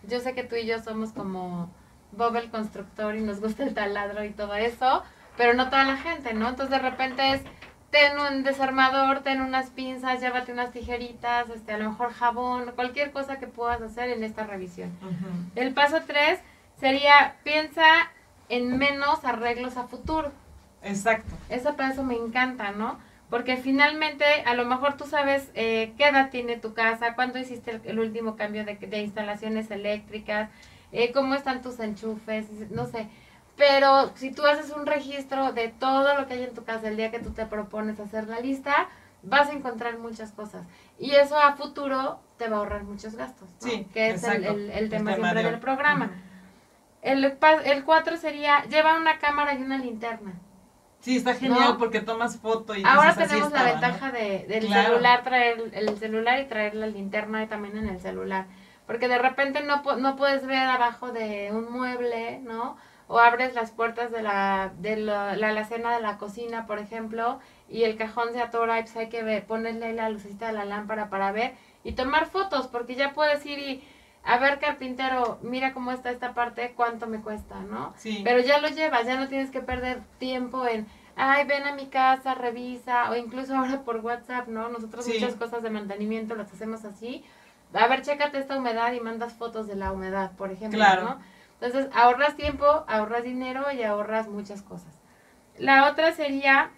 yo sé que tú y yo somos como Bob el constructor y nos gusta el taladro y todo eso, pero no toda la gente, ¿no? Entonces de repente es, ten un desarmador, ten unas pinzas, llévate unas tijeritas, este, a lo mejor jabón, cualquier cosa que puedas hacer en esta revisión. El paso 3 sería, piensa en menos arreglos a futuro. Exacto. Ese paso me encanta, ¿no? Porque finalmente, a lo mejor tú sabes eh, qué edad tiene tu casa, cuándo hiciste el, último cambio de, de instalaciones eléctricas, eh, cómo están tus enchufes, no sé. Pero si tú haces un registro de todo lo que hay en tu casa el día que tú te propones hacer la lista, vas a encontrar muchas cosas. Y eso a futuro te va a ahorrar muchos gastos, Sí, que es el, el, tema siempre del programa. El, el cuatro sería, lleva una cámara y una linterna. Sí, está genial porque tomas foto y Ahora tenemos la ventaja de, del celular, traer el celular y traer la linterna también en el celular. Porque de repente no, no puedes ver abajo de un mueble, ¿no? O abres las puertas de la, de la, la alacena de la cocina, por ejemplo, y el cajón se atora y pues hay que ver, ponerle la lucecita de la lámpara para ver y tomar fotos, porque ya puedes ir y a ver carpintero, mira cómo está esta parte, cuánto me cuesta, ¿no? Sí. Pero ya lo llevas, ya no tienes que perder tiempo en, ay, ven a mi casa, revisa, o incluso ahora por WhatsApp, ¿no? Nosotros muchas cosas de mantenimiento las hacemos así. A ver, chécate esta humedad y mandas fotos de la humedad, por ejemplo, claro. ¿no? Entonces, ahorras tiempo, ahorras dinero y ahorras muchas cosas. La otra sería,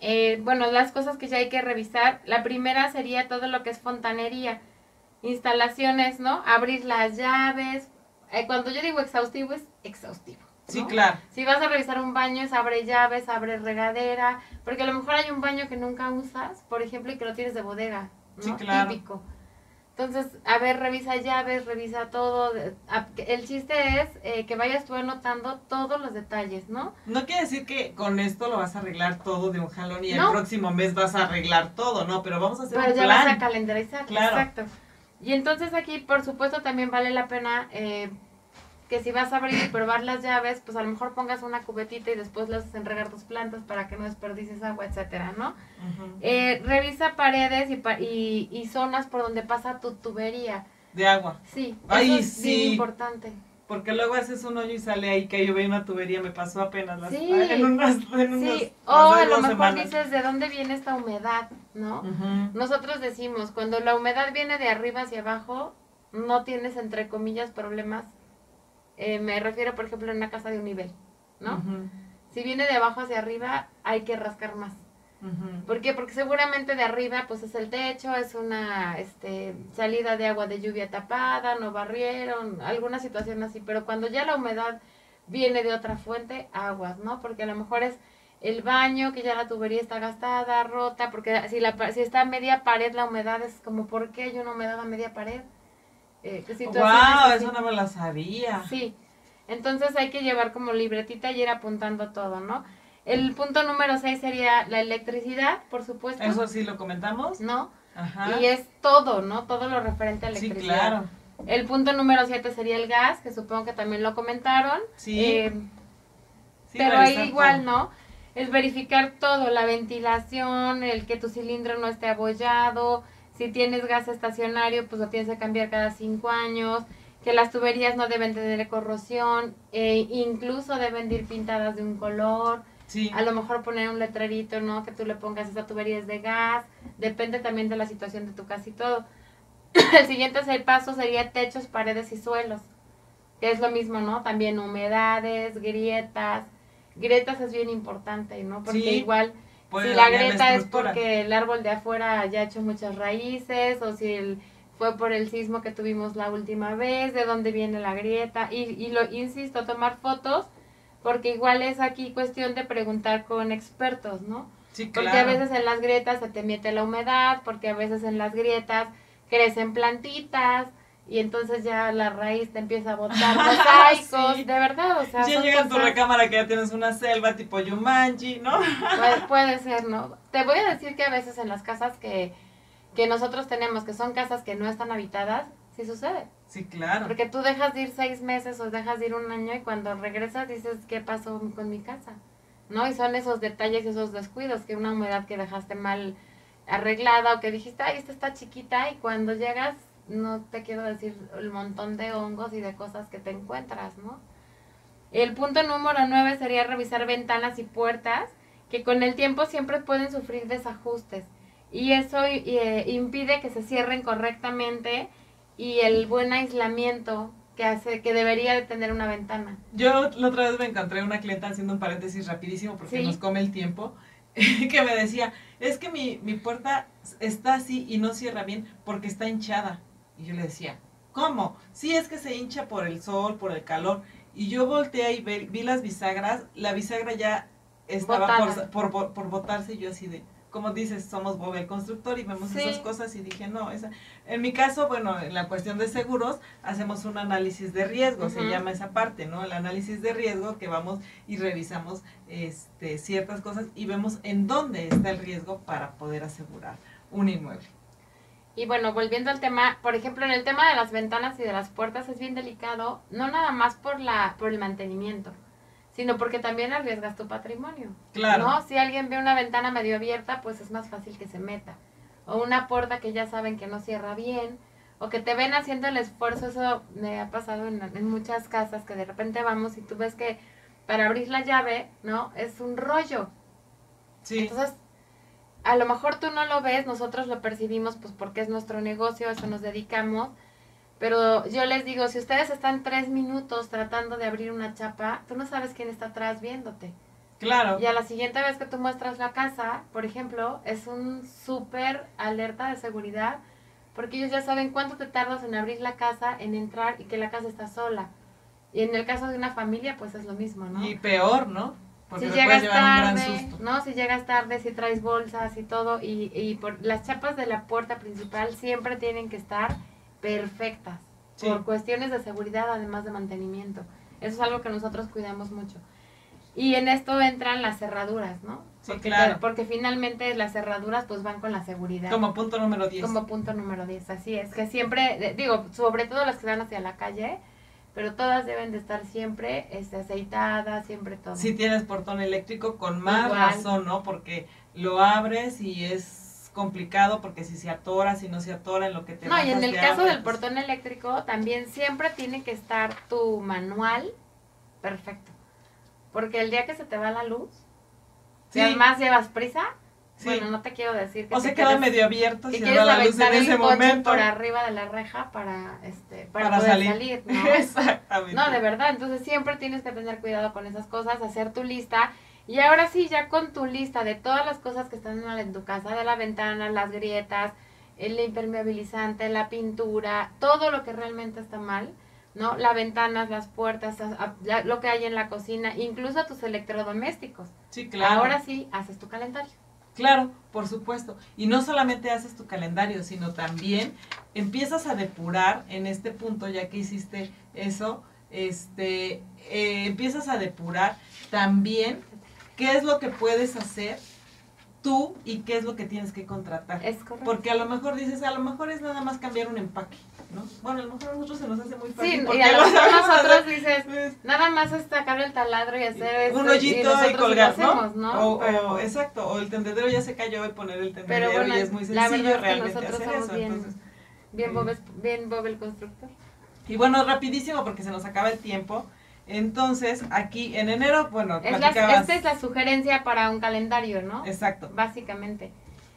eh, bueno, las cosas que ya hay que revisar. La primera sería todo lo que es fontanería instalaciones, ¿no? Abrir las llaves. Eh, cuando yo digo exhaustivo, es exhaustivo. Sí, claro. Si vas a revisar un baño, es abre llaves, abre regadera, porque a lo mejor hay un baño que nunca usas, por ejemplo, y que lo tienes de bodega, ¿no? Sí, claro. Típico. Entonces, a ver, revisa llaves, revisa todo. El chiste es eh, que vayas tú anotando todos los detalles, ¿no? No quiere decir que con esto lo vas a arreglar todo de un jalón y el próximo mes vas a arreglar todo, ¿no? Pero vamos a hacer Pero un ya vas a calendarizar, claro. exacto. Y entonces aquí, por supuesto, también vale la pena eh, que si vas a abrir y probar las llaves, pues a lo mejor pongas una cubetita y después las enregar tus plantas para que no desperdicies agua, etcétera, ¿no? Eh, revisa paredes y, y, zonas por donde pasa tu tubería. De agua. Sí, eso es sí. importante. Porque luego haces un hoyo y sale ahí que yo veo una tubería, me pasó apenas las, sí, en unas, en sí. o a lo mejor dices de dónde viene esta humedad, ¿no? Nosotros decimos, cuando la humedad viene de arriba hacia abajo, no tienes entre comillas problemas. Eh, me refiero, por ejemplo, en una casa de un nivel, ¿no? Si viene de abajo hacia arriba, hay que rascar más. ¿Por qué? Porque seguramente de arriba pues es el techo, es una este, salida de agua de lluvia tapada, no barrieron, alguna situación así, pero cuando ya la humedad viene de otra fuente, aguas, ¿no? Porque a lo mejor es el baño, que ya la tubería está gastada, rota, porque si, la, si está a media pared la humedad es como, ¿por qué hay una humedad a media pared? Eh, wow, eso no me lo sabía. Sí, entonces hay que llevar como libretita y ir apuntando todo, ¿no? El punto número 6 sería la electricidad, por supuesto. Eso sí lo comentamos. ¿No? Ajá. Y es todo, ¿no? Todo lo referente a electricidad. Sí, claro. El punto número 7 sería el gas, que supongo que también lo comentaron. Sí. Eh, pero ahí igual, ¿no? Es verificar todo, la ventilación, el que tu cilindro no esté abollado, si tienes gas estacionario, pues lo tienes que cambiar cada cinco años, que las tuberías no deben tener corrosión, e incluso deben ir pintadas de un color, a lo mejor poner un letrerito, ¿no? Que tú le pongas esa tubería es de gas. Depende también de la situación de tu casa y todo. <clears throat> El siguiente paso sería techos, paredes y suelos. Que es lo mismo, ¿no? También humedades, grietas. Grietas es bien importante, ¿no? Porque igual, si la grieta es porque el árbol de afuera ya ha hecho muchas raíces, o si el, fue por el sismo que tuvimos la última vez, de dónde viene la grieta. Y, y lo insisto, tomar fotos porque igual es aquí cuestión de preguntar con expertos, ¿no? Sí, claro. Porque a veces en las grietas se te mete la humedad, porque a veces en las grietas crecen plantitas y entonces ya la raíz te empieza a botar <laughs> mosaicos, de verdad, o sea. Ya llega a tu recámara que ya tienes una selva tipo Yumanji, ¿no? Puede, <laughs> puede ser, ¿no? Te voy a decir que a veces en las casas que, que nosotros tenemos, que son casas que no están habitadas, sí sucede. Sí, claro. Porque tú dejas de ir seis meses o dejas de ir un año y cuando regresas dices, ¿qué pasó con mi casa? ¿No? Y son esos detalles esos descuidos, que una humedad que dejaste mal arreglada o que dijiste, ay, esta está chiquita y cuando llegas, no te quiero decir el montón de hongos y de cosas que te encuentras, ¿no? El punto número 9 sería revisar ventanas y puertas que con el tiempo siempre pueden sufrir desajustes y eso eh, impide que se cierren correctamente y el buen aislamiento que hace que debería de tener una ventana. Yo la otra vez me encontré una clienta haciendo un paréntesis rapidísimo porque nos come el tiempo <laughs> que me decía, es que mi, mi puerta está así y no cierra bien porque está hinchada. Y yo le decía, ¿cómo? Sí, es que se hincha por el sol, por el calor. Y yo volteé y vi, las bisagras, la bisagra ya estaba por, por, por, botarse y yo así de, como dices, somos Bob el constructor y vemos esas cosas y dije, no, esa. En mi caso, bueno, en la cuestión de seguros, hacemos un análisis de riesgo, se llama esa parte, ¿no? El análisis de riesgo que vamos y revisamos este, ciertas cosas y vemos en dónde está el riesgo para poder asegurar un inmueble. Y bueno, volviendo al tema, por ejemplo, en el tema de las ventanas y de las puertas es bien delicado, no nada más por la por el mantenimiento, sino porque también arriesgas tu patrimonio. Claro. ¿no? Si alguien ve una ventana medio abierta, pues es más fácil que se meta. O una puerta que ya saben que no cierra bien, o que te ven haciendo el esfuerzo, eso me ha pasado en, en muchas casas, que de repente vamos y tú ves que para abrir la llave, ¿no? Es un rollo. Sí. Entonces, a lo mejor tú no lo ves, nosotros lo percibimos pues porque es nuestro negocio, a eso nos dedicamos, pero yo les digo, si ustedes están tres minutos tratando de abrir una chapa, tú no sabes quién está atrás viéndote. Claro. Y a la siguiente vez que tú muestras la casa, por ejemplo, es un súper alerta de seguridad, porque ellos ya saben cuánto te tardas en abrir la casa, en entrar y que la casa está sola. Y en el caso de una familia, pues es lo mismo, ¿no? Y peor, ¿no? Porque si llegas tarde, ¿no? Si llegas tarde, si traes bolsas y todo, y, y por las chapas de la puerta principal siempre tienen que estar perfectas por cuestiones de seguridad además de mantenimiento. Eso es algo que nosotros cuidamos mucho. Y en esto entran las cerraduras, ¿no? porque, claro. Porque finalmente las cerraduras pues van con la seguridad. Como punto número 10. Como punto número 10, así es. Que siempre, digo, sobre todo las que van hacia la calle, pero todas deben de estar siempre este, aceitadas, siempre todo. Si tienes portón eléctrico, con más razón, ¿no? Porque lo abres y es complicado porque si se atora, si no se atora en lo que te No, y en el caso del pues portón eléctrico también siempre tiene que estar tu manual perfecto. Porque el día que se te va la luz, si además llevas prisa, bueno, no te quiero decir que o se queda medio abierto, si la luz en ese momento por arriba de la reja para este para, poder salir, <laughs> ¿no? Exactamente. No, de verdad, entonces siempre tienes que tener cuidado con esas cosas, hacer tu lista y ahora sí, ya con tu lista de todas las cosas que están en tu casa, de la ventana, las grietas, el impermeabilizante, la pintura, todo lo que realmente está mal, ¿no? Las ventanas, las puertas, lo que hay en la cocina, incluso tus electrodomésticos. Sí, claro. Ahora sí, haces tu calendario. Claro, por supuesto. Y no solamente haces tu calendario, sino también empiezas a depurar en este punto, ya que hiciste eso, este, eh, empiezas a depurar también qué es lo que puedes hacer tú y qué es lo que tienes que contratar. Es correcto. Porque a lo mejor dices, a lo mejor es nada más cambiar un empaque, ¿no? Bueno, a lo mejor a nosotros se nos hace muy fácil. Sí, y a lo mejor nosotros dices, pues, nada más es sacar el taladro y hacer un hoyito y, colgar, ¿no? O, exacto, o el tendedero ya se cayó y poner el tendedero y es muy sencillo realmente hacer eso. Bien, Entonces, bien, Bob, bien Bob el constructor. Y bueno, rapidísimo porque se nos acaba el tiempo. Entonces, aquí en enero, bueno, es esta es la sugerencia para un calendario, ¿no? Exacto. Básicamente.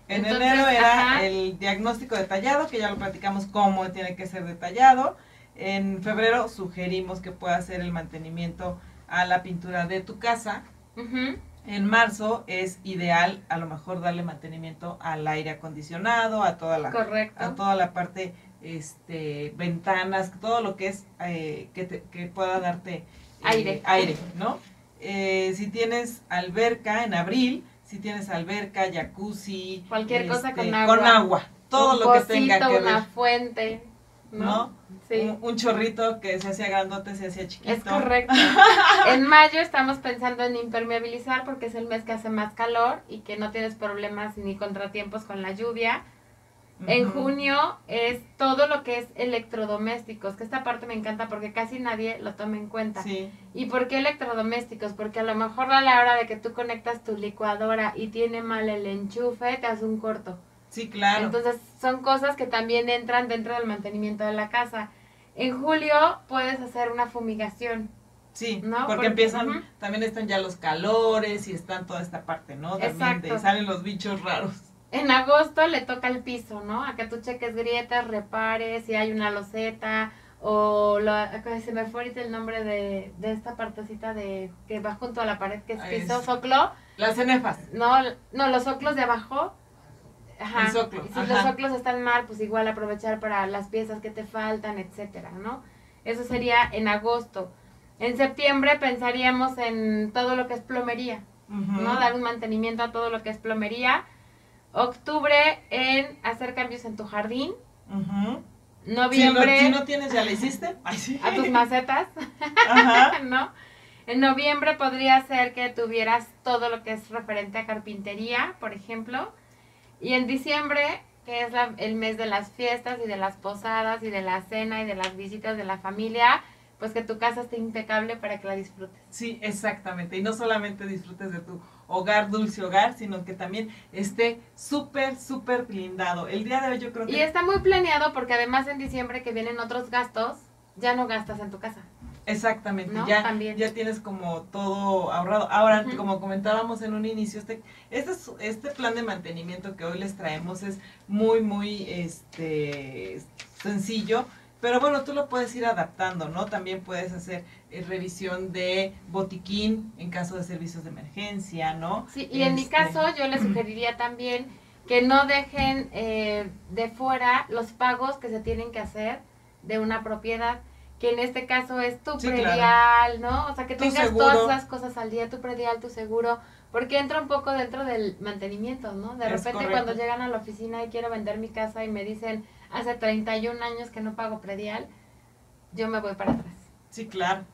En enero era el diagnóstico detallado, que ya lo platicamos cómo tiene que ser detallado. En febrero sugerimos que pueda hacer el mantenimiento a la pintura de tu casa. En marzo es ideal a lo mejor darle mantenimiento al aire acondicionado, a toda la, a toda la parte, este, ventanas, todo lo que es eh, que, que pueda darte aire. aire, ¿no? Eh, si tienes alberca en abril, si tienes alberca, jacuzzi, cualquier cosa con este, agua, con agua, todo lo que tenga que ver. una fuente, ¿no? Sí. Un, chorrito que se hacía grandote, se hacía chiquito. Es correcto. <laughs> en mayo estamos pensando en impermeabilizar porque es el mes que hace más calor y que no tienes problemas ni contratiempos con la lluvia. En junio es todo lo que es electrodomésticos, que esta parte me encanta porque casi nadie lo toma en cuenta. ¿Y por qué electrodomésticos? Porque a lo mejor a la hora de que tú conectas tu licuadora y tiene mal el enchufe, te hace un corto. Sí, claro. Entonces son cosas que también entran dentro del mantenimiento de la casa. En julio puedes hacer una fumigación, Sí, ¿No? porque Porque- empiezan, también están ya los calores y están toda esta parte, ¿no? También de, Exacto. salen los bichos raros. En agosto le toca el piso, ¿no? A que tú cheques grietas, repares, si hay una loseta o lo, se me fue ahorita el nombre de, de esta partecita de que va junto a la pared que es Ah, piso, es- soclo. Las cenefas. No, no, los soclos de abajo. Ajá. El soclo, Y si ajá. los soclos están mal, pues igual aprovechar para las piezas que te faltan, etcétera, ¿no? Eso sería en agosto. En septiembre pensaríamos en todo lo que es plomería. Ujú. ¿no? Dar un mantenimiento a todo lo que es plomería. Octubre en hacer cambios en tu jardín. Ujú. Si, Noviembre si no tienes, ¿ya le hiciste? <laughs> Ay, sí. a tus macetas, Ajá. <laughs> ¿no? En noviembre podría ser que tuvieras todo lo que es referente a carpintería, por ejemplo. Y en diciembre, que es la- el mes de las fiestas y de las posadas y de la cena y de las visitas de la familia, pues que tu casa esté impecable para que la disfrutes. Sí, exactamente. Y no solamente disfrutes de tu hogar, dulce hogar, sino que también esté súper, súper blindado. El día de hoy yo creo que... Y está muy planeado porque además en diciembre que vienen otros gastos, ya no gastas en tu casa. Exactamente, ¿No? ya, También. ya tienes como todo ahorrado. Ahora, como comentábamos en un inicio, este, este, es- este plan de mantenimiento que hoy les traemos es muy, muy este, sencillo, pero bueno, tú lo puedes ir adaptando, ¿no? También puedes hacer eh, revisión de botiquín en caso de servicios de emergencia, ¿no? Sí, y en mi Este, caso yo les sugeriría también que no dejen eh, de fuera los pagos que se tienen que hacer de una propiedad, que en este caso es tu Sí, predial, ¿no? O sea, que Tu tengas seguro. todas las cosas al día, tu predial, tu seguro, porque entra un poco dentro del mantenimiento, ¿no? De Es repente correcto. cuando llegan a la oficina y quiero vender mi casa y me dicen, hace 31 años que no pago predial, yo me voy para atrás. Sí, claro.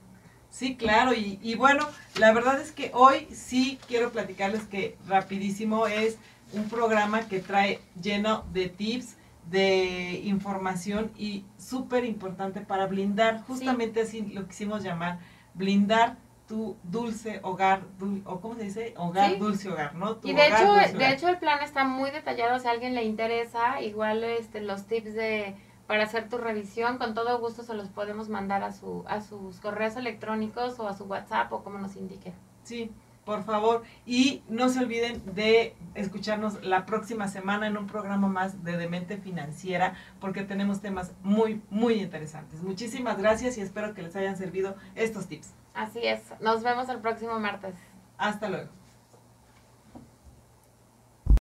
Sí, claro. Y, y bueno, la verdad es que hoy sí quiero platicarles que rapidísimo es un programa que trae lleno de tips, de información y súper importante para blindar, justamente así lo quisimos llamar, blindar tu dulce hogar, dul- o ¿cómo se dice? Hogar, Sí. dulce hogar, ¿no? Tu Y de hogar, hecho, de hogar. hecho el plan está muy detallado, si a alguien le interesa, igual este los tips de para hacer tu revisión, con todo gusto se los podemos mandar a su a sus correos electrónicos o a su WhatsApp o como nos indique. Sí, por favor. Y no se olviden de escucharnos la próxima semana en un programa más de Demente Financiera, porque tenemos temas muy, muy interesantes. Muchísimas gracias y espero que les hayan servido estos tips. Así es. Nos vemos el próximo martes. Hasta luego.